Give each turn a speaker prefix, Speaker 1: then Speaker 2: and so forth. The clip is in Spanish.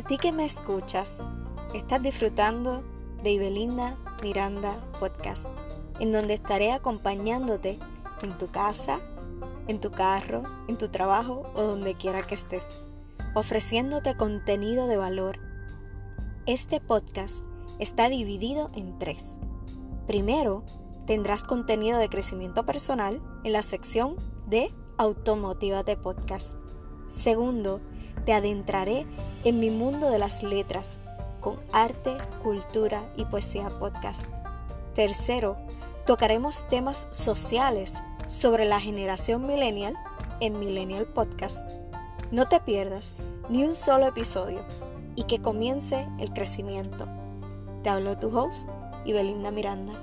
Speaker 1: A ti que me escuchas, estás disfrutando de Ibelinda Miranda Podcast, en donde estaré acompañándote en tu casa, en tu carro, en tu trabajo o donde quiera que estés, ofreciéndote contenido de valor. Este podcast está dividido en tres. Primero, tendrás contenido de crecimiento personal en la sección de Automotívate Podcast. Segundo, te adentraré en mi mundo de las letras con arte, cultura y poesía podcast. Tercero, tocaremos temas sociales sobre la generación millennial en Millennial Podcast. No te pierdas ni un solo episodio y que comience el crecimiento. Te habló tu host, Ibelinda Miranda.